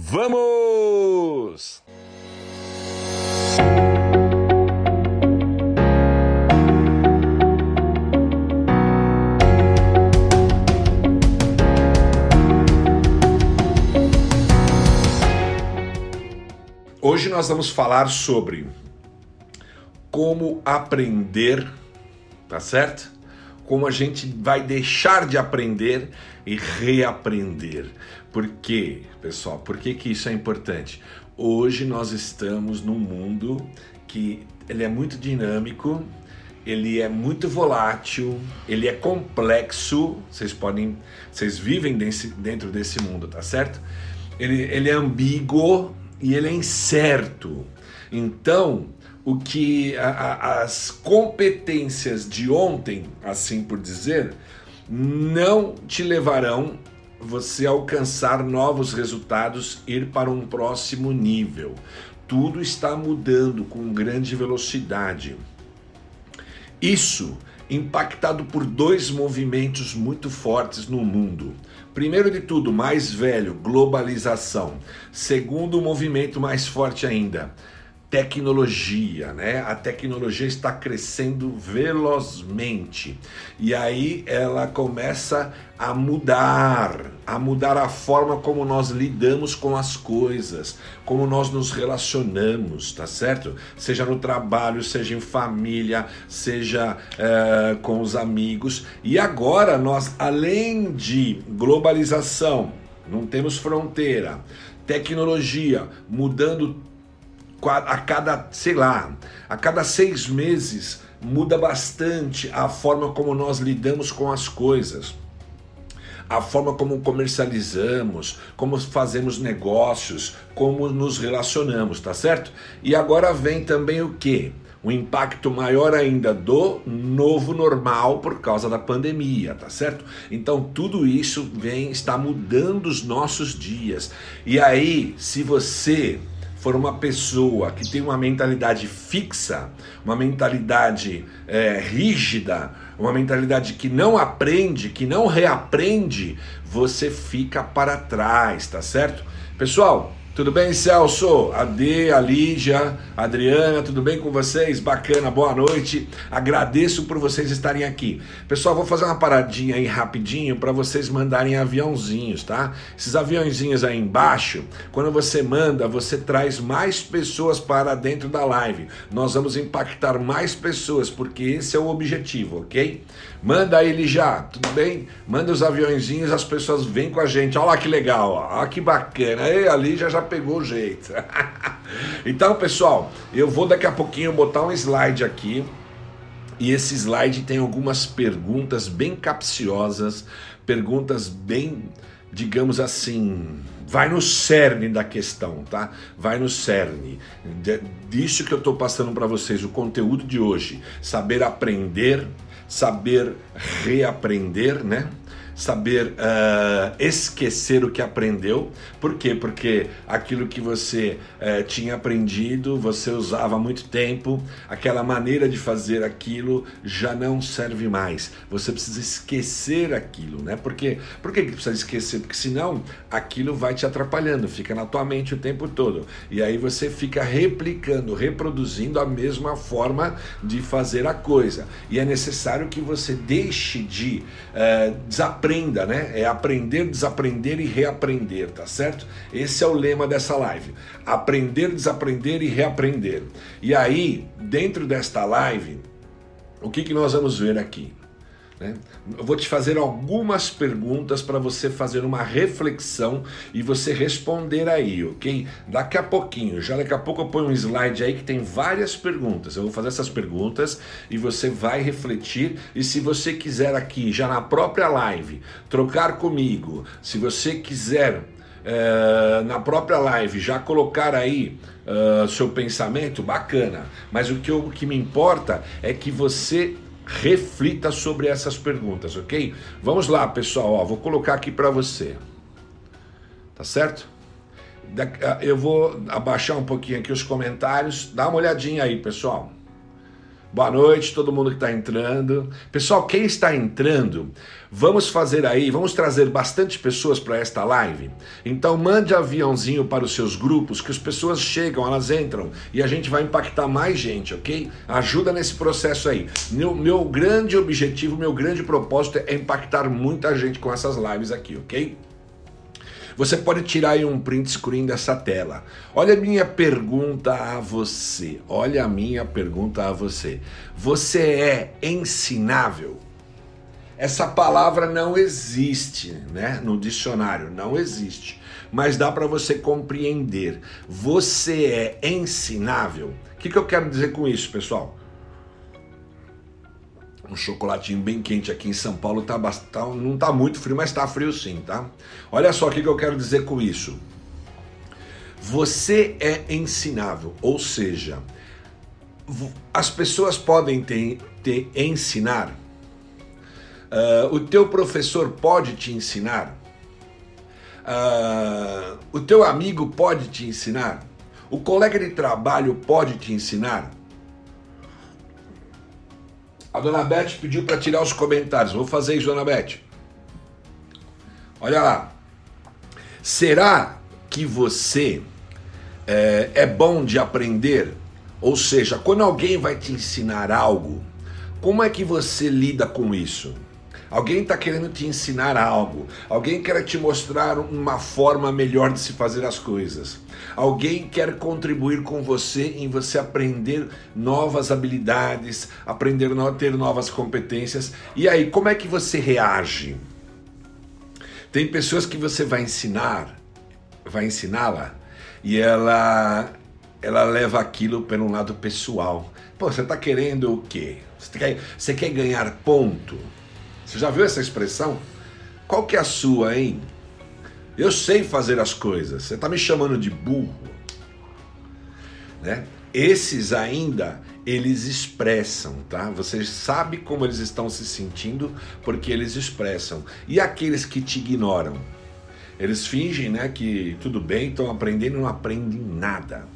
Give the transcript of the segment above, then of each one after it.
Vamos! Hoje nós vamos falar sobre como aprender, tá certo? Como a gente vai deixar de aprender e reaprender. Por quê, pessoal? Por que, que isso é importante? Hoje nós estamos num mundo que ele é muito dinâmico, ele é muito volátil, ele é complexo. Vocês podem, vocês vivem desse, dentro desse mundo, tá certo? Ele, ele é ambíguo, e ele é incerto. Então, o que a, a, as competências de ontem, assim por dizer, não te levarão você alcançar novos resultados, ir para um próximo nível. Tudo está mudando com grande velocidade. Isso impactado por dois movimentos muito fortes no mundo. Primeiro de tudo, mais velho, globalização. Segundo movimento mais forte ainda, tecnologia, né? A tecnologia está crescendo velozmente e aí ela começa a mudar, a mudar a forma como nós lidamos com as coisas, como nós nos relacionamos, tá certo? Seja no trabalho, seja em família, seja é, com os amigos. E agora nós, além de globalização, não temos fronteira, tecnologia mudando a cada, sei lá, a cada seis meses muda bastante a forma como nós lidamos com as coisas, a forma como comercializamos, como fazemos negócios, como nos relacionamos, tá certo? E agora vem também o que? O impacto maior ainda do novo normal por causa da pandemia, tá certo? Então tudo isso vem está mudando os nossos dias. E aí, se você for uma pessoa que tem uma mentalidade fixa, uma mentalidade é, rígida, uma mentalidade que não aprende, que não reaprende, você fica para trás, tá certo? Pessoal, tudo bem, Celso? A D, a Lígia, a Adriana, tudo bem com vocês? Bacana, boa noite. Agradeço por vocês estarem aqui. Pessoal, vou fazer uma paradinha aí rapidinho para vocês mandarem aviãozinhos, tá? Esses aviãozinhos aí embaixo, quando você manda, você traz mais pessoas para dentro da live. Nós vamos impactar mais pessoas, porque esse é o objetivo, ok? Manda aí, Lígia, tudo bem? Manda os aviãozinhos, as pessoas vêm com a gente. Olha lá que legal. Olha que bacana. Aí, a Lígia já pegou o jeito. então, pessoal, eu vou daqui a pouquinho botar um slide aqui. E esse slide tem algumas perguntas bem capciosas, perguntas bem, digamos assim, vai no cerne da questão, tá? Vai no cerne. Disso que eu estou passando para vocês, o conteúdo de hoje, saber aprender, saber reaprender, né? Saber uh, esquecer o que aprendeu. Por quê? Porque aquilo que você uh, tinha aprendido, você usava há muito tempo, aquela maneira de fazer aquilo já não serve mais. Você precisa esquecer aquilo, né? Porque, por que precisa esquecer? Porque senão aquilo vai te atrapalhando, fica na tua mente o tempo todo. E aí você fica replicando, reproduzindo a mesma forma de fazer a coisa. E é necessário que você deixe de uh, desaprender aprenda, né? É aprender, desaprender e reaprender, tá certo? Esse é o lema dessa live. Aprender, desaprender e reaprender. E aí, dentro desta live, o que, que nós vamos ver aqui? Né? Eu vou te fazer algumas perguntas para você fazer uma reflexão e você responder aí, ok? Daqui a pouquinho, já daqui a pouco eu ponho um slide aí que tem várias perguntas. Eu vou fazer essas perguntas e você vai refletir. E se você quiser aqui, já na própria live, trocar comigo, se você quiser é, na própria live já colocar aí uh, seu pensamento, bacana. Mas o que, eu, o que me importa é que você reflita sobre essas perguntas, ok? Vamos lá, pessoal, ó, vou colocar aqui para você. Tá certo? Ah, eu vou abaixar um pouquinho aqui os comentários. Dá uma olhadinha aí, pessoal. Boa noite, todo mundo que está entrando. Pessoal, quem está entrando, vamos fazer aí, vamos trazer bastante pessoas para esta live. Então mande aviãozinho para os seus grupos, que as pessoas chegam, elas entram e a gente vai impactar mais gente, ok? Ajuda nesse processo aí. Meu, meu grande objetivo, meu grande propósito é impactar muita gente com essas lives aqui, ok? Você pode tirar aí um print screen dessa tela. Olha a minha pergunta a você. Olha a minha pergunta a você. Você é ensinável? Essa palavra não existe, né, no dicionário, não existe. Mas dá para você compreender. Você é ensinável? O que, que eu quero dizer com isso, pessoal? Um chocolatinho bem quente aqui em São Paulo tá, tá não tá muito frio, mas tá frio sim, tá? Olha só o que eu quero dizer com isso. Você é ensinável, ou seja, as pessoas podem te, te ensinar. Uh, o teu professor pode te ensinar. Uh, o teu amigo pode te ensinar. O colega de trabalho pode te ensinar. A dona Beth pediu para tirar os comentários. Vou fazer isso, dona Beth. Olha lá. Será que você é, é bom de aprender? Ou seja, quando alguém vai te ensinar algo, como é que você lida com isso? Alguém está querendo te ensinar algo. Alguém quer te mostrar uma forma melhor de se fazer as coisas. Alguém quer contribuir com você em você aprender novas habilidades, aprender a ter novas competências. E aí, como é que você reage? Tem pessoas que você vai ensinar, vai ensiná-la, e ela ela leva aquilo para um lado pessoal. Pô, você está querendo o quê? Você quer, você quer ganhar ponto? Você já viu essa expressão? Qual que é a sua, hein? Eu sei fazer as coisas. Você está me chamando de burro, né? Esses ainda eles expressam, tá? Você sabe como eles estão se sentindo porque eles expressam. E aqueles que te ignoram, eles fingem, né, que tudo bem, estão aprendendo, não aprendem nada.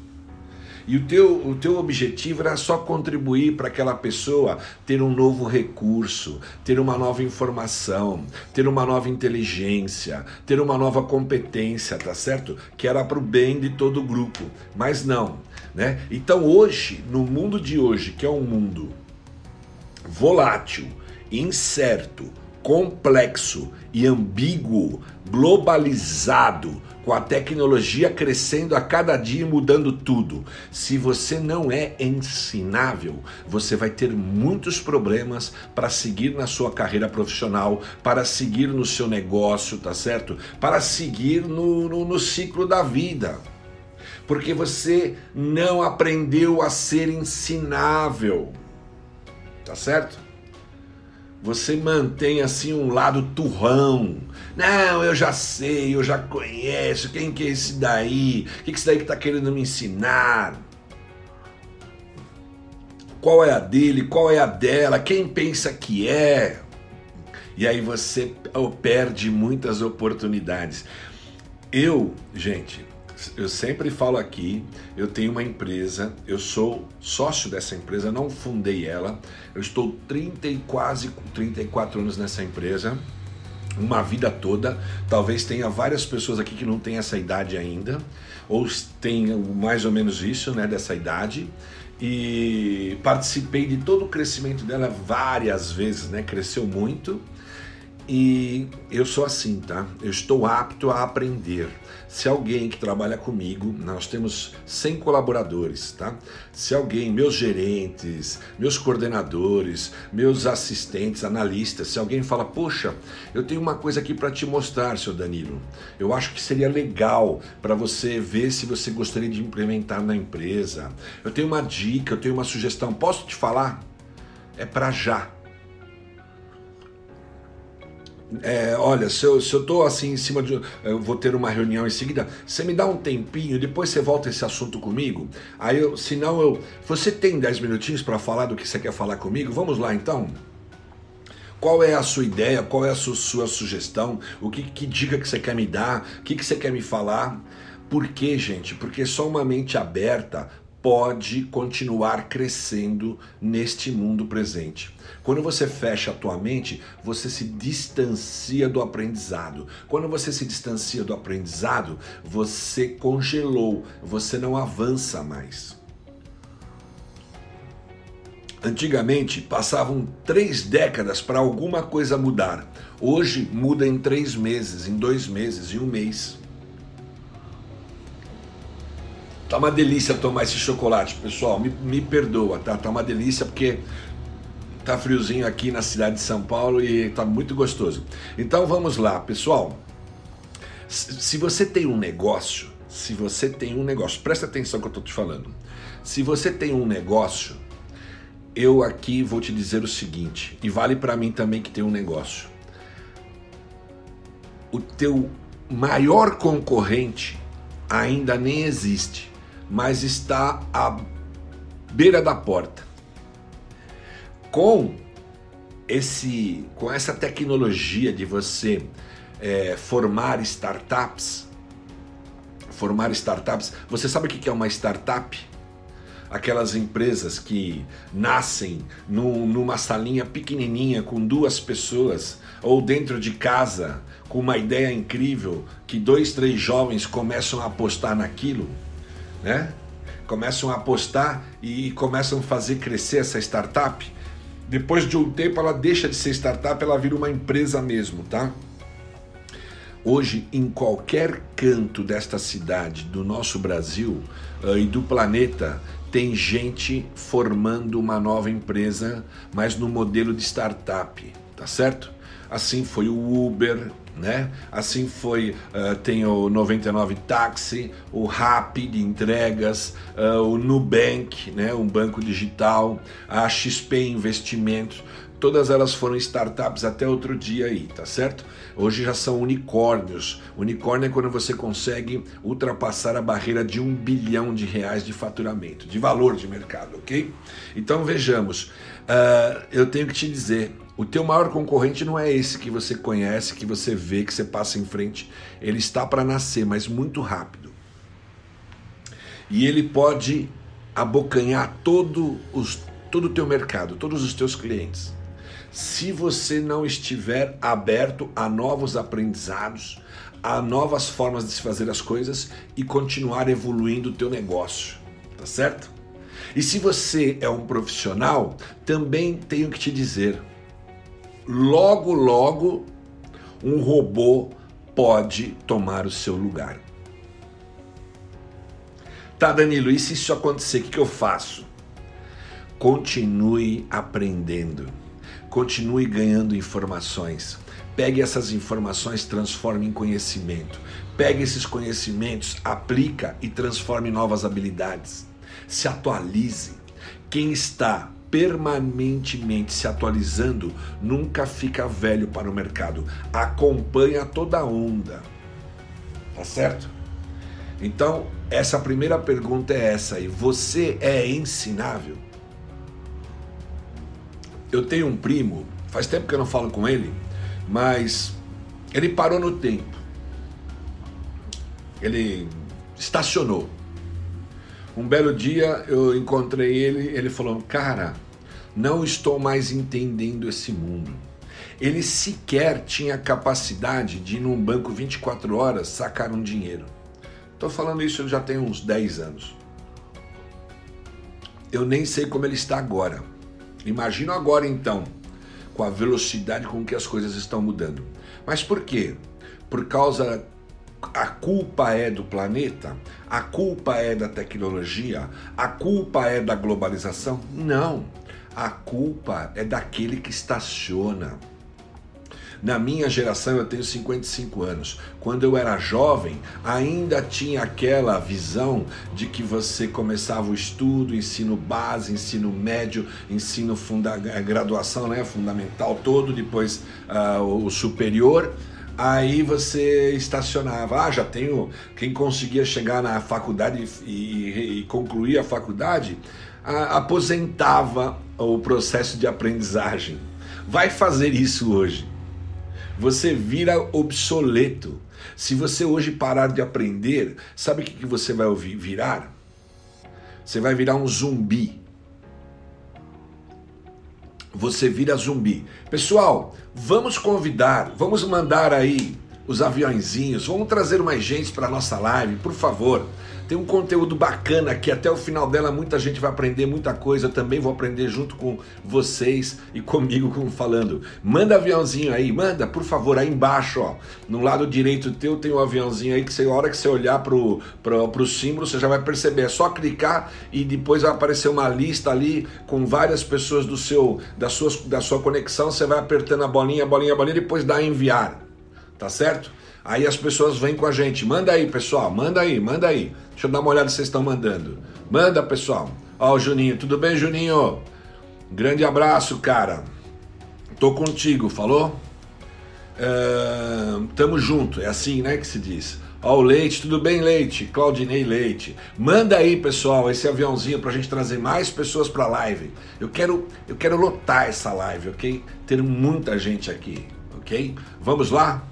E o teu, o teu objetivo era só contribuir para aquela pessoa ter um novo recurso, ter uma nova informação, ter uma nova inteligência, ter uma nova competência, tá certo? Que era para o bem de todo o grupo. Mas não, né? Então hoje, no mundo de hoje, que é um mundo volátil, incerto, complexo e ambíguo, globalizado, com a tecnologia crescendo a cada dia e mudando tudo. Se você não é ensinável, você vai ter muitos problemas para seguir na sua carreira profissional, para seguir no seu negócio, tá certo? Para seguir no, no, no ciclo da vida. Porque você não aprendeu a ser ensinável, tá certo? Você mantém assim um lado turrão. Não, eu já sei, eu já conheço. Quem que é esse daí? O que é esse daí que está querendo me ensinar? Qual é a dele? Qual é a dela? Quem pensa que é? E aí você perde muitas oportunidades. Eu, gente, eu sempre falo aqui, eu tenho uma empresa, eu sou sócio dessa empresa, não fundei ela. Eu estou 30 e quase 34 anos nessa empresa, uma vida toda. Talvez tenha várias pessoas aqui que não têm essa idade ainda, ou tenham mais ou menos isso, né, dessa idade. E participei de todo o crescimento dela várias vezes, né? Cresceu muito. E eu sou assim, tá? Eu estou apto a aprender. Se alguém que trabalha comigo, nós temos 100 colaboradores, tá? Se alguém, meus gerentes, meus coordenadores, meus assistentes, analistas, se alguém fala, poxa, eu tenho uma coisa aqui para te mostrar, seu Danilo. Eu acho que seria legal para você ver se você gostaria de implementar na empresa. Eu tenho uma dica, eu tenho uma sugestão. Posso te falar? É para já é, olha, se eu, se eu tô assim em cima de. Eu vou ter uma reunião em seguida, você me dá um tempinho, depois você volta esse assunto comigo. Aí eu, senão eu. Você tem 10 minutinhos para falar do que você quer falar comigo? Vamos lá então? Qual é a sua ideia? Qual é a sua, sua sugestão? O que, que, dica que você quer me dar? O que, que você quer me falar? Por quê, gente? Porque só uma mente aberta pode continuar crescendo neste mundo presente. Quando você fecha a tua mente, você se distancia do aprendizado. Quando você se distancia do aprendizado, você congelou, você não avança mais. Antigamente passavam três décadas para alguma coisa mudar. Hoje muda em três meses, em dois meses, em um mês. Tá uma delícia tomar esse chocolate, pessoal. Me, me perdoa, tá? Tá uma delícia porque tá friozinho aqui na cidade de São Paulo e tá muito gostoso. Então vamos lá, pessoal. Se você tem um negócio, se você tem um negócio, presta atenção que eu tô te falando. Se você tem um negócio, eu aqui vou te dizer o seguinte, e vale para mim também que tem um negócio. O teu maior concorrente ainda nem existe mas está à beira da porta. Com esse, com essa tecnologia de você é, formar startups, formar startups, você sabe o que é uma startup? Aquelas empresas que nascem num, numa salinha pequenininha com duas pessoas ou dentro de casa com uma ideia incrível que dois, três jovens começam a apostar naquilo né? Começam a apostar e começam a fazer crescer essa startup. Depois de um tempo ela deixa de ser startup, ela vira uma empresa mesmo, tá? Hoje, em qualquer canto desta cidade, do nosso Brasil uh, e do planeta, tem gente formando uma nova empresa, mas no modelo de startup, tá certo? Assim foi o Uber, né? Assim foi, uh, tem o 99 Táxi, o Rappi de entregas, uh, o Nubank, né? um banco digital, a XP Investimentos, todas elas foram startups até outro dia aí, tá certo? Hoje já são unicórnios. Unicórnio é quando você consegue ultrapassar a barreira de um bilhão de reais de faturamento, de valor de mercado, ok? Então vejamos, uh, eu tenho que te dizer, o teu maior concorrente não é esse que você conhece, que você vê, que você passa em frente. Ele está para nascer, mas muito rápido. E ele pode abocanhar todo, os, todo o teu mercado, todos os teus clientes. Se você não estiver aberto a novos aprendizados, a novas formas de se fazer as coisas e continuar evoluindo o teu negócio, tá certo? E se você é um profissional, também tenho que te dizer, logo, logo, um robô pode tomar o seu lugar. Tá, Danilo, e se isso acontecer, o que, que eu faço? Continue aprendendo, continue ganhando informações. Pegue essas informações, transforme em conhecimento. Pegue esses conhecimentos, aplica e transforme em novas habilidades. Se atualize. Quem está permanentemente se atualizando, nunca fica velho para o mercado. Acompanha toda a onda. Tá certo? Então, essa primeira pergunta é essa aí. Você é ensinável? Eu tenho um primo, faz tempo que eu não falo com ele, mas ele parou no tempo. Ele estacionou. Um belo dia eu encontrei ele, ele falou: "Cara, não estou mais entendendo esse mundo. Ele sequer tinha capacidade de ir num banco 24 horas sacar um dinheiro. Estou falando isso já tem uns 10 anos. Eu nem sei como ele está agora. Imagino agora então, com a velocidade com que as coisas estão mudando. Mas por quê? Por causa a culpa é do planeta? A culpa é da tecnologia? A culpa é da globalização? Não. A culpa é daquele que estaciona. Na minha geração, eu tenho 55 anos. Quando eu era jovem, ainda tinha aquela visão de que você começava o estudo, ensino base, ensino médio, ensino funda graduação, né, fundamental todo, depois uh, o superior. Aí você estacionava, ah, já tenho. Quem conseguia chegar na faculdade e, e, e concluir a faculdade, aposentava o processo de aprendizagem. Vai fazer isso hoje. Você vira obsoleto. Se você hoje parar de aprender, sabe o que você vai ouvir virar? você vai virar um zumbi. Você vira zumbi. Pessoal, vamos convidar, vamos mandar aí os aviãozinhos, vamos trazer mais gente para nossa live, por favor. Tem um conteúdo bacana aqui, até o final dela muita gente vai aprender muita coisa. Eu também vou aprender junto com vocês e comigo como falando. Manda aviãozinho aí, manda, por favor, aí embaixo, ó. No lado direito teu tem um aviãozinho aí que você, a hora que você olhar pro, pro, pro símbolo, você já vai perceber. É só clicar e depois vai aparecer uma lista ali com várias pessoas do seu da sua, da sua conexão. Você vai apertando a bolinha, a bolinha, a bolinha, depois dá enviar. Tá certo? Aí as pessoas vêm com a gente. Manda aí, pessoal. Manda aí, manda aí. Deixa eu dar uma olhada se vocês estão mandando. Manda, pessoal. Ó, o Juninho. Tudo bem, Juninho? Grande abraço, cara. Tô contigo, falou? Uh, tamo junto. É assim, né, que se diz. Ó, o Leite. Tudo bem, Leite? Claudinei Leite. Manda aí, pessoal, esse aviãozinho pra gente trazer mais pessoas pra live. Eu quero, eu quero lotar essa live, ok? Ter muita gente aqui, ok? Vamos lá?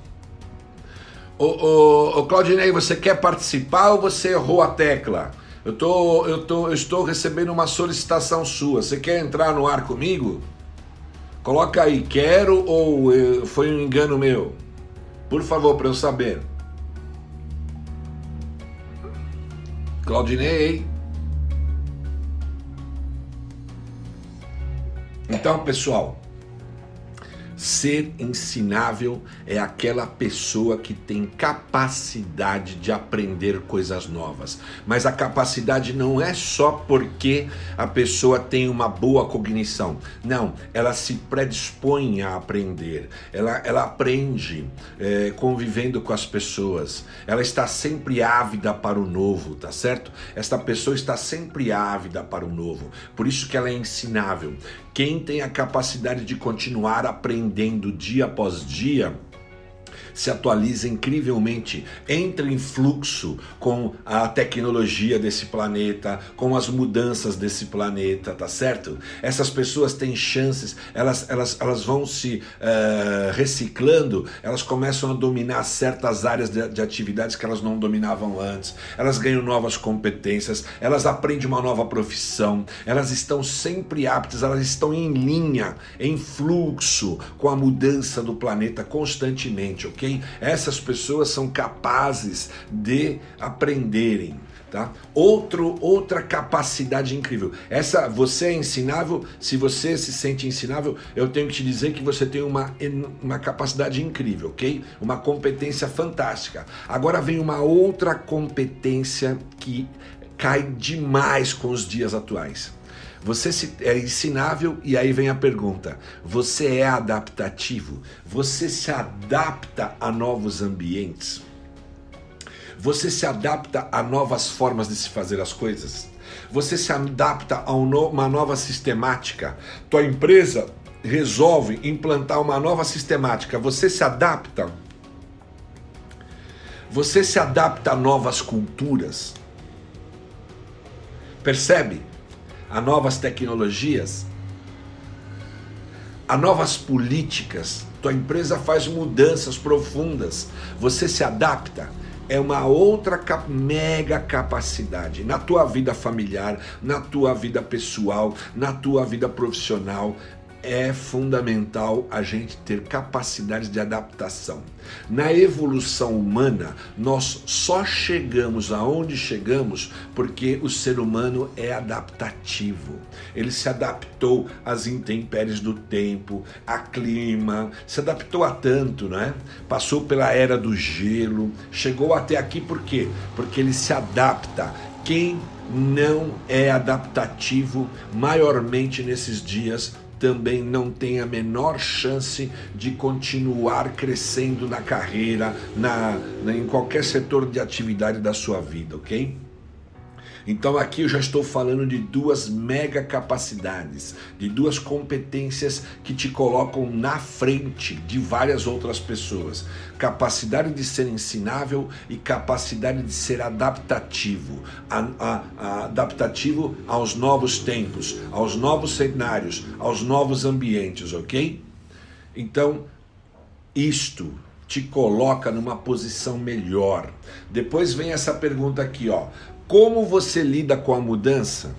Ô, ô, ô Claudinei, você quer participar ou você errou a tecla? Eu, tô, eu, tô, eu estou recebendo uma solicitação sua. Você quer entrar no ar comigo? Coloca aí, quero ou eh, foi um engano meu? Por favor, para eu saber. Claudinei. Então, pessoal, Ser ensinável é aquela pessoa que tem capacidade de aprender coisas novas. Mas a capacidade não é só porque a pessoa tem uma boa cognição. Não, ela se predispõe a aprender. Ela, ela aprende é, convivendo com as pessoas. Ela está sempre ávida para o novo, tá certo? Esta pessoa está sempre ávida para o novo. Por isso que ela é ensinável. Quem tem a capacidade de continuar aprendendo dia após dia, se atualiza incrivelmente, entra em fluxo com a tecnologia desse planeta, com as mudanças desse planeta, tá certo? Essas pessoas têm chances, elas, elas, elas vão se uh, reciclando, elas começam a dominar certas áreas de, de atividades que elas não dominavam antes, elas ganham novas competências, elas aprendem uma nova profissão, elas estão sempre aptas, elas estão em linha, em fluxo com a mudança do planeta constantemente, ok? Ok? Essas pessoas são capazes de aprenderem. Tá? Outro, outra capacidade incrível. Essa você é ensinável. Se você se sente ensinável, eu tenho que te dizer que você tem uma, uma capacidade incrível, ok? Uma competência fantástica. Agora vem uma outra competência que cai demais com os dias atuais. Você é ensinável e aí vem a pergunta: você é adaptativo? Você se adapta a novos ambientes? Você se adapta a novas formas de se fazer as coisas? Você se adapta a uma nova sistemática? Tua empresa resolve implantar uma nova sistemática. Você se adapta? Você se adapta a novas culturas? Percebe? A novas tecnologias, a novas políticas. Tua empresa faz mudanças profundas, você se adapta. É uma outra mega capacidade na tua vida familiar, na tua vida pessoal, na tua vida profissional é fundamental a gente ter capacidade de adaptação. Na evolução humana, nós só chegamos aonde chegamos porque o ser humano é adaptativo. Ele se adaptou às intempéries do tempo, a clima, se adaptou a tanto, né? Passou pela era do gelo, chegou até aqui por quê? Porque ele se adapta. Quem não é adaptativo maiormente nesses dias também não tem a menor chance de continuar crescendo na carreira, na, na em qualquer setor de atividade da sua vida, ok? Então aqui eu já estou falando de duas mega capacidades, de duas competências que te colocam na frente de várias outras pessoas. Capacidade de ser ensinável e capacidade de ser adaptativo. A, a, a, adaptativo aos novos tempos, aos novos cenários, aos novos ambientes, ok? Então, isto te coloca numa posição melhor. Depois vem essa pergunta aqui, ó. Como você lida com a mudança?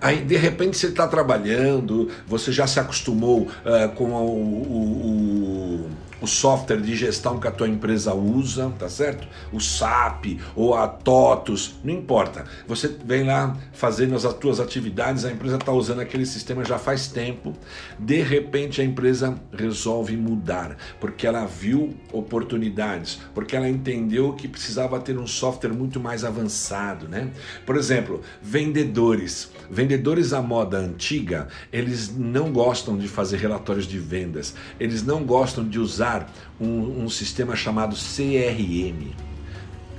Aí, de repente, você está trabalhando, você já se acostumou uh, com o, o, o o software de gestão que a tua empresa usa, tá certo? O SAP ou a TOTUS, não importa. Você vem lá fazendo as tuas atividades, a empresa está usando aquele sistema já faz tempo. De repente a empresa resolve mudar, porque ela viu oportunidades, porque ela entendeu que precisava ter um software muito mais avançado, né? Por exemplo, vendedores. Vendedores à moda antiga, eles não gostam de fazer relatórios de vendas, eles não gostam de usar usar um, um sistema chamado CRM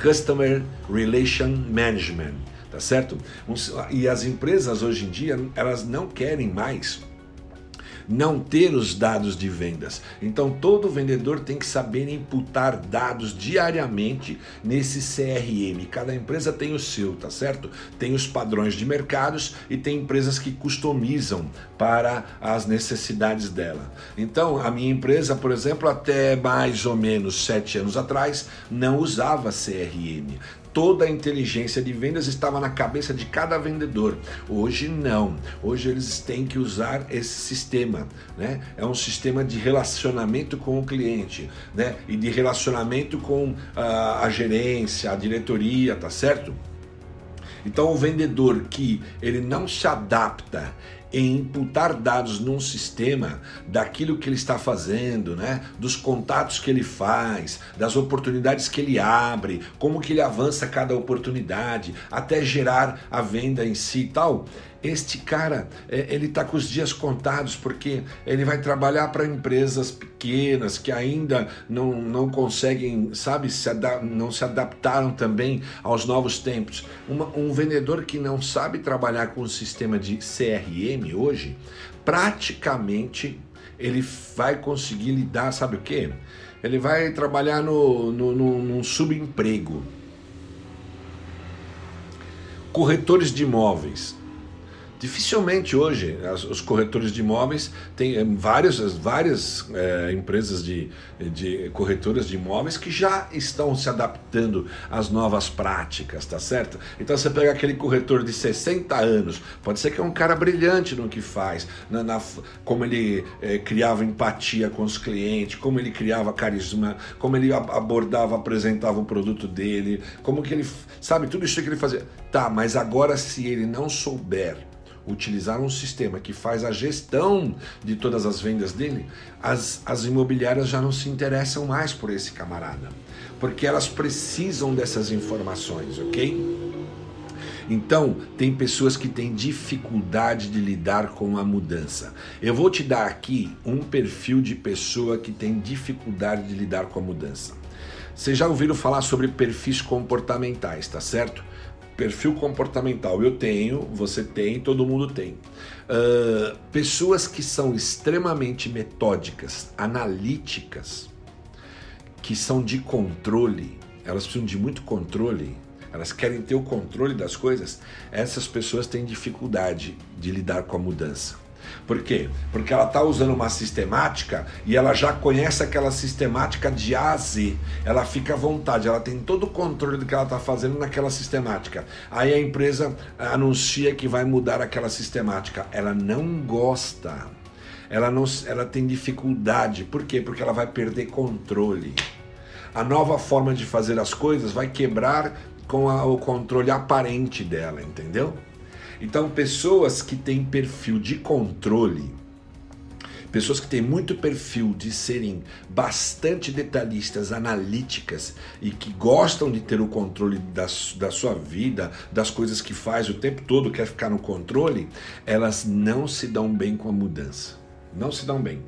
Customer Relation Management, tá certo? E as empresas hoje em dia elas não querem mais não ter os dados de vendas. Então todo vendedor tem que saber imputar dados diariamente nesse CRM. Cada empresa tem o seu, tá certo? Tem os padrões de mercados e tem empresas que customizam para as necessidades dela. Então a minha empresa, por exemplo, até mais ou menos sete anos atrás não usava CRM toda a inteligência de vendas estava na cabeça de cada vendedor. Hoje não. Hoje eles têm que usar esse sistema, né? É um sistema de relacionamento com o cliente, né? E de relacionamento com a, a gerência, a diretoria, tá certo? Então o vendedor que ele não se adapta em imputar dados num sistema daquilo que ele está fazendo, né? dos contatos que ele faz, das oportunidades que ele abre, como que ele avança cada oportunidade, até gerar a venda em si e tal este cara é, ele está com os dias contados porque ele vai trabalhar para empresas pequenas que ainda não, não conseguem, sabe, se não se adaptaram também aos novos tempos. Uma, um vendedor que não sabe trabalhar com o sistema de CRM hoje, praticamente ele vai conseguir lidar, sabe o que? Ele vai trabalhar no, no, no, num subemprego. Corretores de imóveis Dificilmente hoje as, os corretores de imóveis têm é, várias, várias é, empresas de, de corretoras de imóveis que já estão se adaptando às novas práticas, tá certo? Então você pega aquele corretor de 60 anos, pode ser que é um cara brilhante no que faz, na, na como ele é, criava empatia com os clientes, como ele criava carisma, como ele abordava, apresentava o produto dele, como que ele, sabe, tudo isso que ele fazia. Tá, mas agora se ele não souber utilizar um sistema que faz a gestão de todas as vendas dele, as, as imobiliárias já não se interessam mais por esse camarada, porque elas precisam dessas informações, ok? Então, tem pessoas que têm dificuldade de lidar com a mudança. Eu vou te dar aqui um perfil de pessoa que tem dificuldade de lidar com a mudança. Vocês já ouviram falar sobre perfis comportamentais, tá certo? Perfil comportamental eu tenho, você tem, todo mundo tem. Uh, pessoas que são extremamente metódicas, analíticas, que são de controle, elas precisam de muito controle, elas querem ter o controle das coisas, essas pessoas têm dificuldade de lidar com a mudança. Por quê? Porque ela está usando uma sistemática e ela já conhece aquela sistemática de A a Z. Ela fica à vontade, ela tem todo o controle do que ela está fazendo naquela sistemática. Aí a empresa anuncia que vai mudar aquela sistemática. Ela não gosta. Ela, não, ela tem dificuldade. Por quê? Porque ela vai perder controle. A nova forma de fazer as coisas vai quebrar com a, o controle aparente dela, entendeu? Então, pessoas que têm perfil de controle, pessoas que têm muito perfil de serem bastante detalhistas, analíticas e que gostam de ter o controle da, da sua vida, das coisas que faz o tempo todo, quer ficar no controle, elas não se dão bem com a mudança. Não se dão bem.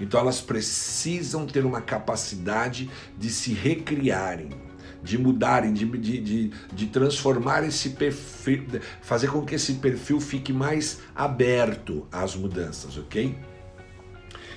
Então elas precisam ter uma capacidade de se recriarem de mudarem, de, de, de, de transformar esse perfil, fazer com que esse perfil fique mais aberto às mudanças, ok?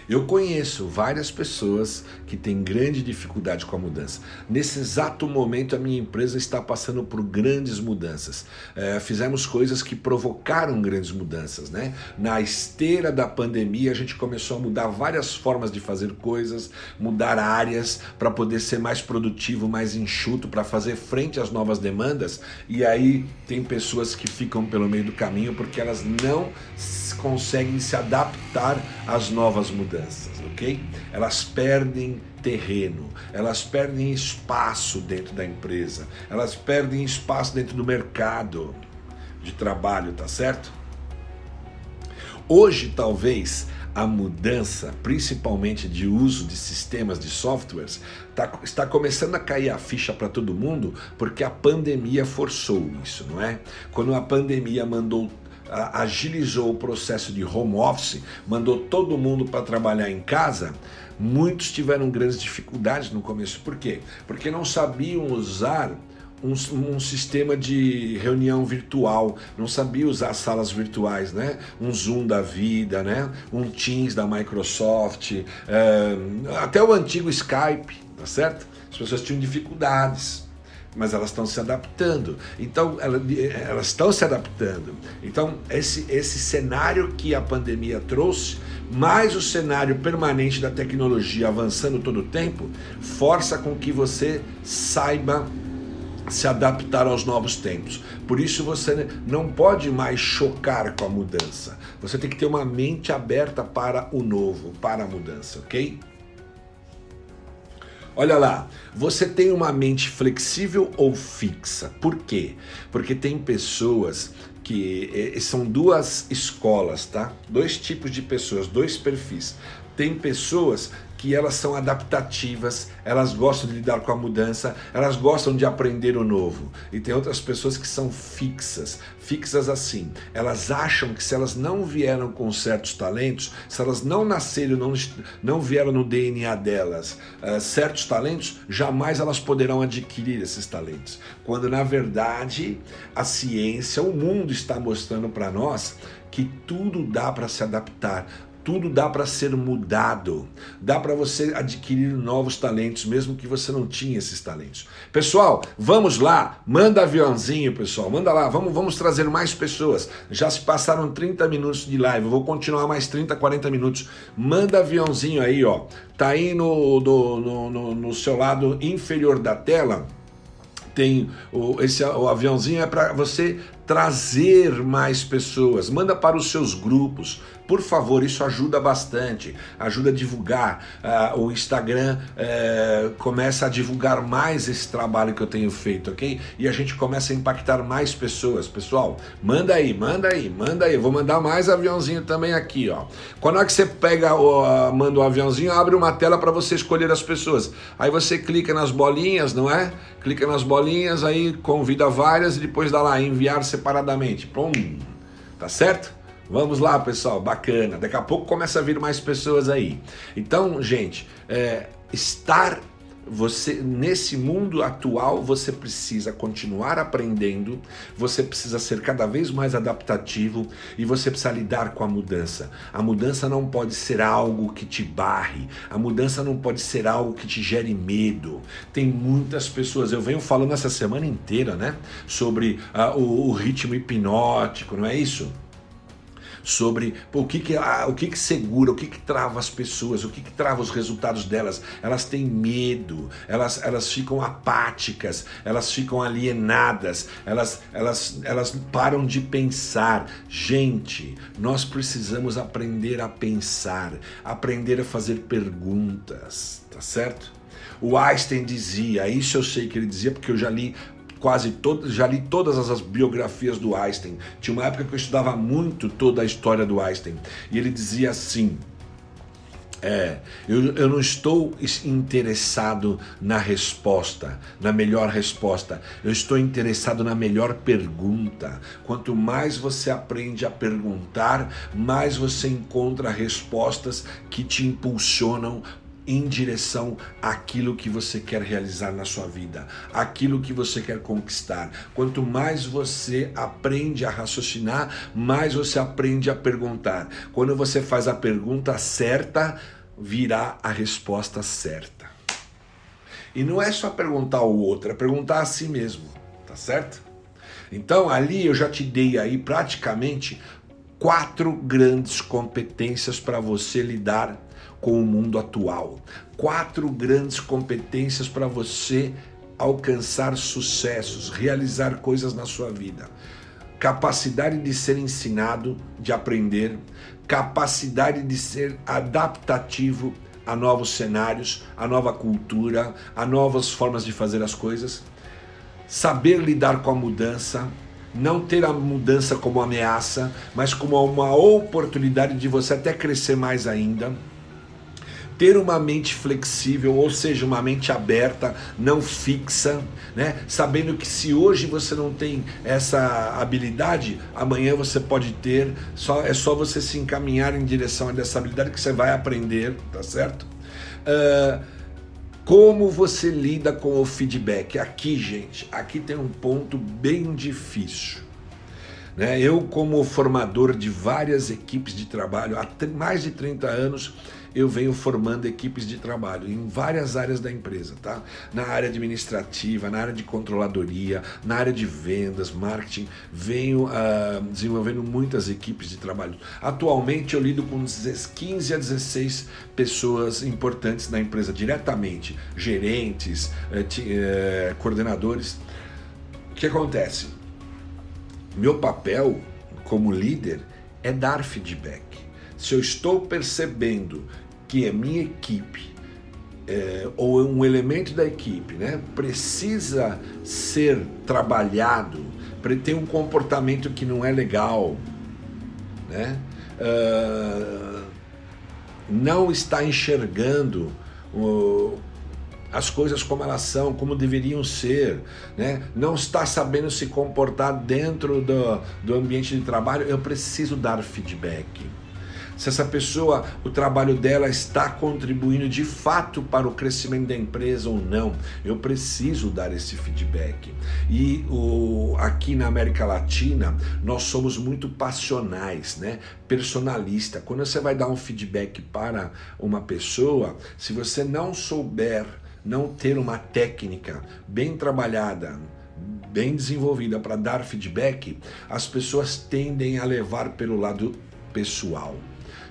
Eu conheço várias pessoas que têm grande dificuldade com a mudança. Nesse exato momento, a minha empresa está passando por grandes mudanças. É, fizemos coisas que provocaram grandes mudanças, né? Na esteira da pandemia, a gente começou a mudar várias formas de fazer coisas, mudar áreas para poder ser mais produtivo, mais enxuto, para fazer frente às novas demandas. E aí tem pessoas que ficam pelo meio do caminho porque elas não conseguem se adaptar às novas mudanças, ok? Elas perdem terreno, elas perdem espaço dentro da empresa, elas perdem espaço dentro do mercado de trabalho, tá certo? Hoje, talvez, a mudança, principalmente de uso de sistemas de softwares, tá, está começando a cair a ficha para todo mundo porque a pandemia forçou isso, não é? Quando a pandemia mandou agilizou o processo de home office, mandou todo mundo para trabalhar em casa, muitos tiveram grandes dificuldades no começo. Por quê? Porque não sabiam usar um, um, sistema de reunião virtual, não sabia usar salas virtuais, né? Um Zoom da vida, né? Um Teams da Microsoft, é, até o antigo Skype, tá certo? As pessoas tinham dificuldades mas elas estão se adaptando. Então, elas estão se adaptando. Então, esse, esse cenário que a pandemia trouxe, mais o cenário permanente da tecnologia avançando todo o tempo, força com que você saiba se adaptar aos novos tempos. Por isso você não pode mais chocar com a mudança. Você tem que ter uma mente aberta para o novo, para a mudança, ok? Olha lá, você tem uma mente flexível ou fixa? Por quê? Porque tem pessoas que eh, são duas escolas, tá? Dois tipos de pessoas, dois perfis. Tem pessoas que elas são adaptativas, elas gostam de lidar com a mudança, elas gostam de aprender o novo. E tem outras pessoas que são fixas, fixas assim. Elas acham que se elas não vieram com certos talentos, se elas não nasceram, não, não vieram no DNA delas uh, certos talentos, jamais elas poderão adquirir esses talentos. Quando na verdade a ciência, o mundo está mostrando para nós que tudo dá para se adaptar tudo dá para ser mudado, dá para você adquirir novos talentos, mesmo que você não tinha esses talentos. Pessoal, vamos lá, manda aviãozinho, pessoal, manda lá, vamos, vamos trazer mais pessoas. Já se passaram 30 minutos de live, vou continuar mais 30, 40 minutos. Manda aviãozinho aí, ó, tá aí no, no, no, no seu lado inferior da tela. Tem o, esse o aviãozinho é para você trazer mais pessoas, manda para os seus grupos, por favor, isso ajuda bastante, ajuda a divulgar. Uh, o Instagram uh, começa a divulgar mais esse trabalho que eu tenho feito, ok? E a gente começa a impactar mais pessoas. Pessoal, manda aí, manda aí, manda aí. Vou mandar mais aviãozinho também aqui, ó. Quando é que você pega, o, uh, manda o um aviãozinho, abre uma tela para você escolher as pessoas. Aí você clica nas bolinhas, não é? Clica nas bolinhas, aí convida várias e depois dá lá enviar separadamente. Pum, tá certo? Vamos lá, pessoal, bacana. Daqui a pouco começa a vir mais pessoas aí. Então, gente, é, estar você nesse mundo atual você precisa continuar aprendendo, você precisa ser cada vez mais adaptativo e você precisa lidar com a mudança. A mudança não pode ser algo que te barre, a mudança não pode ser algo que te gere medo. Tem muitas pessoas, eu venho falando essa semana inteira, né, sobre uh, o, o ritmo hipnótico, não é isso? Sobre pô, o, que, que, ah, o que, que segura, o que, que trava as pessoas, o que, que trava os resultados delas. Elas têm medo, elas, elas ficam apáticas, elas ficam alienadas, elas, elas, elas param de pensar. Gente, nós precisamos aprender a pensar, aprender a fazer perguntas, tá certo? O Einstein dizia, isso eu sei que ele dizia porque eu já li quase todas, já li todas as biografias do Einstein. Tinha uma época que eu estudava muito toda a história do Einstein. E ele dizia assim: é, eu, eu não estou interessado na resposta, na melhor resposta. Eu estou interessado na melhor pergunta. Quanto mais você aprende a perguntar, mais você encontra respostas que te impulsionam em direção àquilo que você quer realizar na sua vida, aquilo que você quer conquistar. Quanto mais você aprende a raciocinar, mais você aprende a perguntar. Quando você faz a pergunta certa, virá a resposta certa. E não é só perguntar ao outro, é perguntar a si mesmo, tá certo? Então ali eu já te dei aí praticamente quatro grandes competências para você lidar com o mundo atual. Quatro grandes competências para você alcançar sucessos, realizar coisas na sua vida. Capacidade de ser ensinado, de aprender, capacidade de ser adaptativo a novos cenários, a nova cultura, a novas formas de fazer as coisas, saber lidar com a mudança, não ter a mudança como ameaça, mas como uma oportunidade de você até crescer mais ainda ter uma mente flexível, ou seja, uma mente aberta, não fixa, né? Sabendo que se hoje você não tem essa habilidade, amanhã você pode ter. Só é só você se encaminhar em direção a essa habilidade que você vai aprender, tá certo? Uh, como você lida com o feedback? Aqui, gente, aqui tem um ponto bem difícil. Né? Eu, como formador de várias equipes de trabalho há mais de 30 anos, eu venho formando equipes de trabalho em várias áreas da empresa, tá? Na área administrativa, na área de controladoria, na área de vendas, marketing, venho uh, desenvolvendo muitas equipes de trabalho. Atualmente eu lido com 15 a 16 pessoas importantes na empresa diretamente, gerentes, eh, eh, coordenadores. O que acontece? Meu papel como líder é dar feedback. Se eu estou percebendo que a minha equipe é, ou um elemento da equipe né, precisa ser trabalhado, tem um comportamento que não é legal, né, uh, não está enxergando uh, as coisas como elas são, como deveriam ser, né? não está sabendo se comportar dentro do, do ambiente de trabalho, eu preciso dar feedback se essa pessoa, o trabalho dela está contribuindo de fato para o crescimento da empresa ou não. Eu preciso dar esse feedback. E o, aqui na América Latina, nós somos muito passionais, né? Personalista. Quando você vai dar um feedback para uma pessoa, se você não souber, não ter uma técnica bem trabalhada, bem desenvolvida para dar feedback, as pessoas tendem a levar pelo lado pessoal.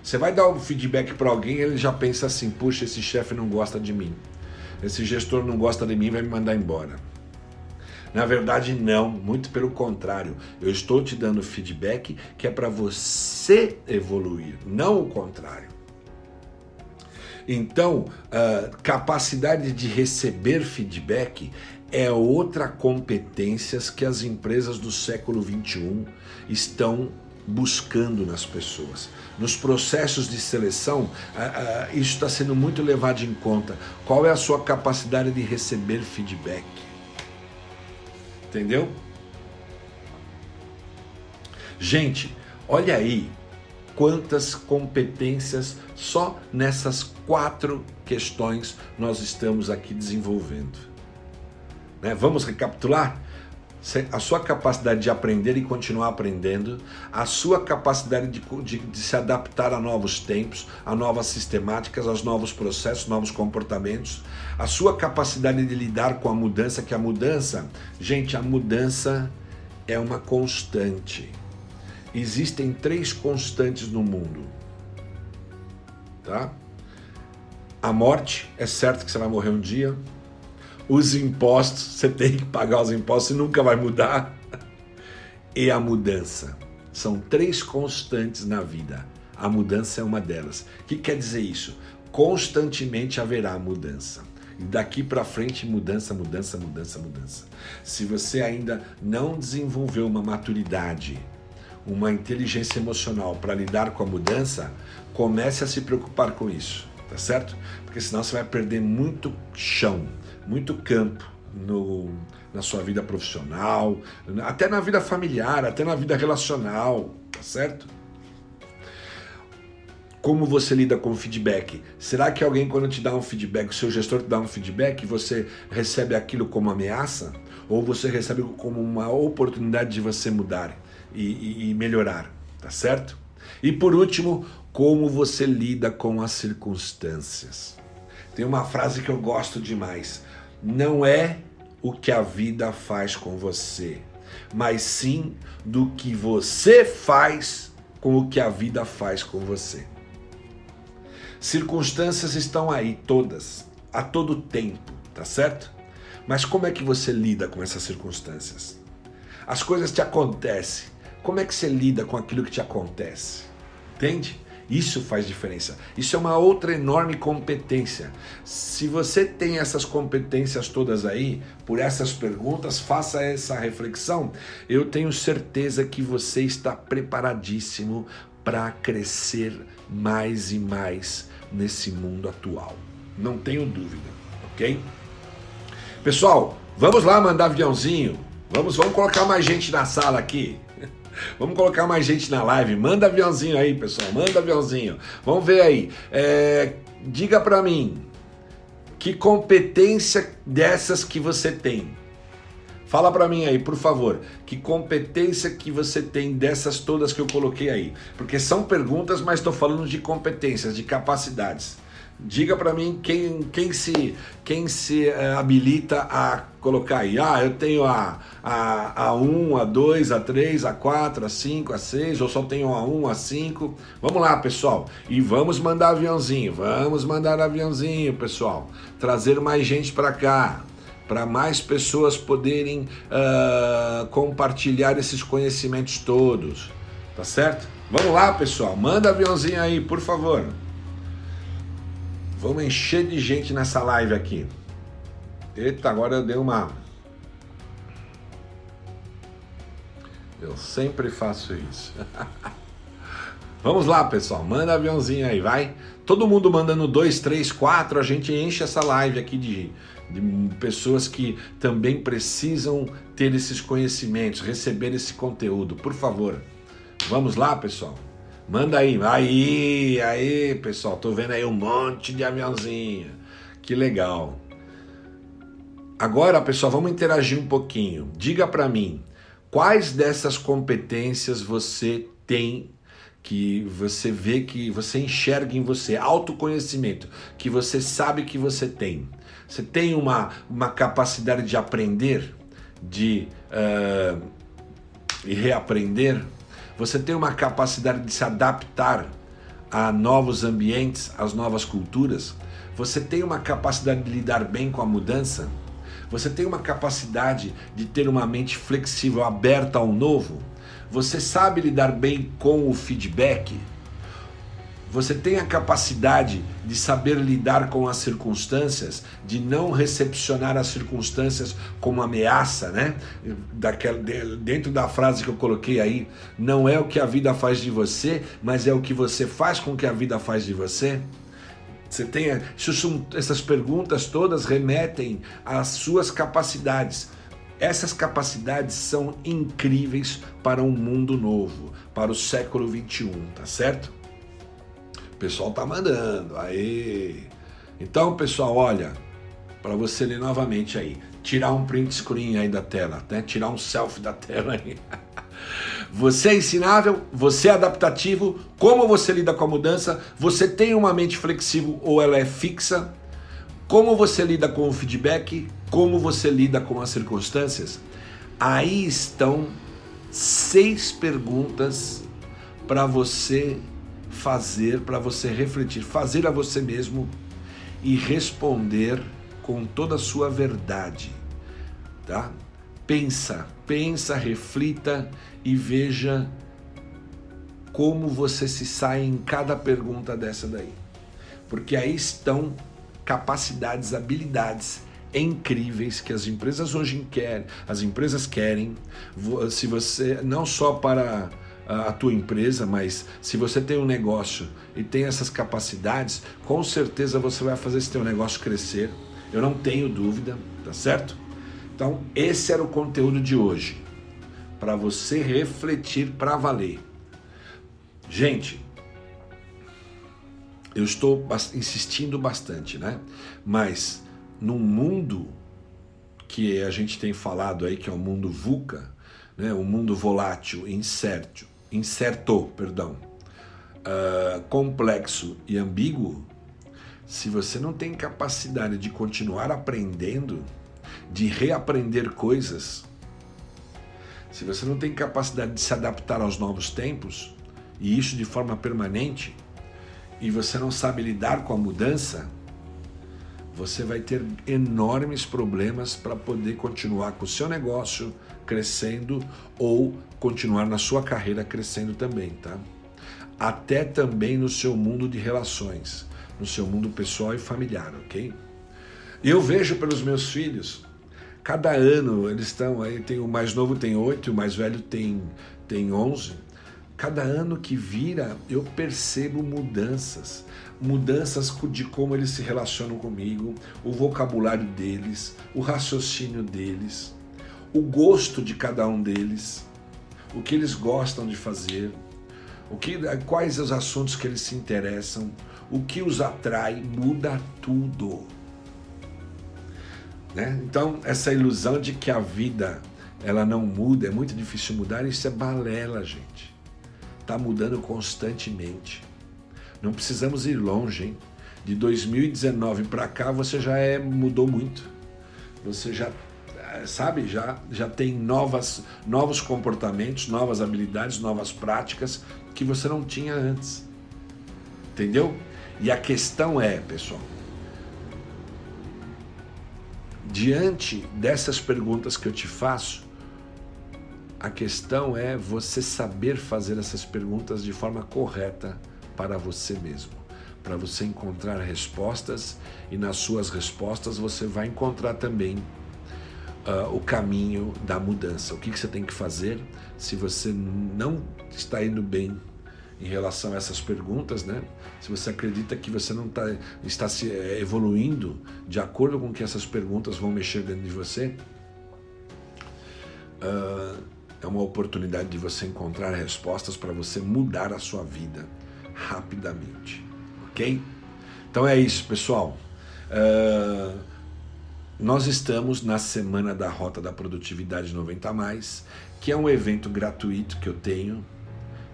Você vai dar um feedback para alguém, ele já pensa assim: puxa, esse chefe não gosta de mim, esse gestor não gosta de mim, vai me mandar embora. Na verdade, não, muito pelo contrário. Eu estou te dando feedback que é para você evoluir, não o contrário. Então, uh, capacidade de receber feedback é outra competência que as empresas do século 21 estão buscando nas pessoas. Nos processos de seleção, isso está sendo muito levado em conta. Qual é a sua capacidade de receber feedback? Entendeu? Gente, olha aí quantas competências só nessas quatro questões nós estamos aqui desenvolvendo. Né? Vamos recapitular? A sua capacidade de aprender e continuar aprendendo, a sua capacidade de, de, de, se adaptar a novos tempos, a novas sistemáticas, aos novos processos, novos comportamentos, a sua capacidade de lidar com a mudança, que a mudança, gente, a mudança é uma constante. Existem três constantes no mundo, tá? A morte, é certo que você vai morrer um dia, os impostos, você tem que pagar os impostos e nunca vai mudar. E a mudança. São três constantes na vida. A mudança é uma delas. O que quer dizer isso? Constantemente haverá mudança. E daqui para frente, mudança, mudança, mudança, mudança. Se você ainda não desenvolveu uma maturidade, uma inteligência emocional para lidar com a mudança, comece a se preocupar com isso, tá certo? Porque senão você vai perder muito chão muito campo no, na sua vida profissional, até na vida familiar, até na vida relacional, tá certo? Como você lida com feedback? Será que alguém, quando te dá um feedback, o seu gestor te dá um feedback, você recebe aquilo como ameaça? Ou você recebe como uma oportunidade de você mudar e, e, e melhorar? Tá certo? E por último, como você lida com as circunstâncias? Tem uma frase que eu gosto demais. Não é o que a vida faz com você, mas sim do que você faz com o que a vida faz com você. Circunstâncias estão aí todas, a todo tempo, tá certo? Mas como é que você lida com essas circunstâncias? As coisas te acontecem. Como é que você lida com aquilo que te acontece? Entende? Isso faz diferença. Isso é uma outra enorme competência. Se você tem essas competências todas aí, por essas perguntas, faça essa reflexão. Eu tenho certeza que você está preparadíssimo para crescer mais e mais nesse mundo atual. Não tenho dúvida, ok? Pessoal, vamos lá mandar aviãozinho. Vamos, vamos colocar mais gente na sala aqui. Vamos colocar mais gente na live. Manda aviãozinho aí, pessoal. Manda aviãozinho. Vamos ver aí. É, diga para mim, que competência dessas que você tem? Fala para mim aí, por favor, que competência que você tem dessas todas que eu coloquei aí? Porque são perguntas, mas estou falando de competências, de capacidades. Diga para mim quem, quem se, quem se uh, habilita a colocar aí. Ah, eu tenho a, a, a 1, a 2, a 3, a 4, a 5, a 6, ou só tenho a 1, a 5. Vamos lá, pessoal. E vamos mandar aviãozinho. Vamos mandar aviãozinho, pessoal. Trazer mais gente para cá para mais pessoas poderem uh, compartilhar esses conhecimentos todos. Tá certo? Vamos lá, pessoal. Manda aviãozinho aí, por favor. Vamos encher de gente nessa live aqui. Eita, agora eu dei uma. Eu sempre faço isso. Vamos lá, pessoal. Manda aviãozinho aí, vai. Todo mundo mandando dois, três, quatro. A gente enche essa live aqui de, de pessoas que também precisam ter esses conhecimentos, receber esse conteúdo. Por favor, vamos lá, pessoal. Manda aí, aí, aí, pessoal. Tô vendo aí um monte de aviãozinho. Que legal. Agora, pessoal, vamos interagir um pouquinho. Diga para mim, quais dessas competências você tem que você vê que você enxerga em você, autoconhecimento, que você sabe que você tem. Você tem uma, uma capacidade de aprender, de uh, reaprender. Você tem uma capacidade de se adaptar a novos ambientes, às novas culturas. Você tem uma capacidade de lidar bem com a mudança. Você tem uma capacidade de ter uma mente flexível, aberta ao novo. Você sabe lidar bem com o feedback você tem a capacidade de saber lidar com as circunstâncias, de não recepcionar as circunstâncias como ameaça, né? Daquela, dentro da frase que eu coloquei aí, não é o que a vida faz de você, mas é o que você faz com que a vida faz de você. Você tem essas perguntas todas remetem às suas capacidades. Essas capacidades são incríveis para um mundo novo, para o século 21, tá certo? Pessoal tá mandando. Aí. Então, pessoal, olha, para você ler novamente aí, tirar um print screen aí da tela, né? Tirar um selfie da tela aí. Você é ensinável, você é adaptativo, como você lida com a mudança, você tem uma mente flexível ou ela é fixa, como você lida com o feedback, como você lida com as circunstâncias. Aí estão seis perguntas para você fazer para você refletir, fazer a você mesmo e responder com toda a sua verdade, tá? Pensa, pensa, reflita e veja como você se sai em cada pergunta dessa daí. Porque aí estão capacidades, habilidades incríveis que as empresas hoje querem, as empresas querem, se você não só para a tua empresa, mas se você tem um negócio e tem essas capacidades, com certeza você vai fazer esse teu negócio crescer. Eu não tenho dúvida, tá certo? Então, esse era o conteúdo de hoje, para você refletir para valer. Gente, eu estou insistindo bastante, né? Mas num mundo que a gente tem falado aí, que é o mundo VUCA, né? o mundo volátil, incerto, incerto, perdão, uh, complexo e ambíguo, se você não tem capacidade de continuar aprendendo, de reaprender coisas, se você não tem capacidade de se adaptar aos novos tempos, e isso de forma permanente, e você não sabe lidar com a mudança, você vai ter enormes problemas para poder continuar com o seu negócio crescendo ou continuar na sua carreira crescendo também, tá? Até também no seu mundo de relações, no seu mundo pessoal e familiar, ok? Eu vejo pelos meus filhos, cada ano eles estão aí, tem o mais novo tem oito, o mais velho tem tem onze. Cada ano que vira, eu percebo mudanças mudanças de como eles se relacionam comigo, o vocabulário deles, o raciocínio deles, o gosto de cada um deles, o que eles gostam de fazer, o que, quais os assuntos que eles se interessam, o que os atrai, muda tudo. Né? Então, essa ilusão de que a vida ela não muda, é muito difícil mudar, isso é balela, gente. Está mudando constantemente. Não precisamos ir longe, hein? De 2019 para cá você já é mudou muito. Você já eh, sabe, já já tem novas novos comportamentos, novas habilidades, novas práticas que você não tinha antes. Entendeu? E a questão é, pessoal, diante dessas perguntas que eu te faço, a questão é você saber fazer essas perguntas de forma correta para você mesmo, para você encontrar respostas e nas suas respostas você vai encontrar também uh, o caminho da mudança. O que, que você tem que fazer se você não está indo bem em relação a essas perguntas, né? Se você acredita que você não tá, está se eh, evoluindo de acordo com que essas perguntas vão mexer dentro de você, uh, é uma oportunidade de você encontrar respostas para você mudar a sua vida rapidamente. Ok? Então é isso, pessoal. Uh, nós estamos na semana da Rota da Produtividade 90 mais, que é um evento gratuito que eu tenho.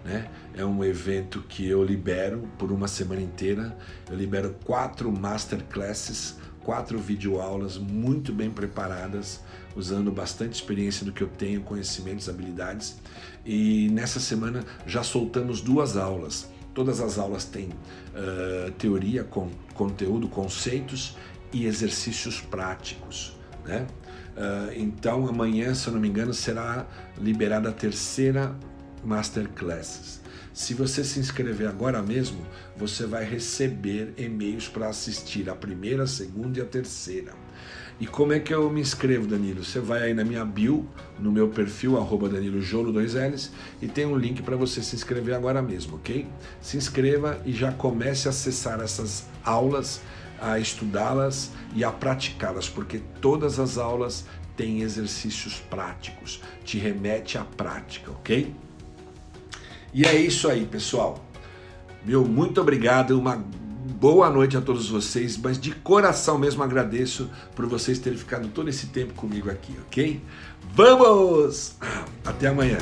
Né? É um evento que eu libero por uma semana inteira. Eu libero quatro masterclasses, quatro videoaulas muito bem preparadas, usando bastante experiência do que eu tenho, conhecimentos, habilidades. E nessa semana já soltamos duas aulas Todas as aulas têm uh, teoria, com, conteúdo, conceitos e exercícios práticos. Né? Uh, então, amanhã, se eu não me engano, será liberada a terceira Masterclasses. Se você se inscrever agora mesmo, você vai receber e-mails para assistir a primeira, a segunda e a terceira. E como é que eu me inscrevo, Danilo? Você vai aí na minha bio, no meu perfil, arroba Danilo Jolo 2Ls, e tem um link para você se inscrever agora mesmo, ok? Se inscreva e já comece a acessar essas aulas, a estudá-las e a praticá-las, porque todas as aulas têm exercícios práticos, te remete à prática, ok? E é isso aí, pessoal. Meu muito obrigado, uma boa noite a todos vocês, mas de coração mesmo agradeço por vocês terem ficado todo esse tempo comigo aqui, ok? Vamos! Até amanhã!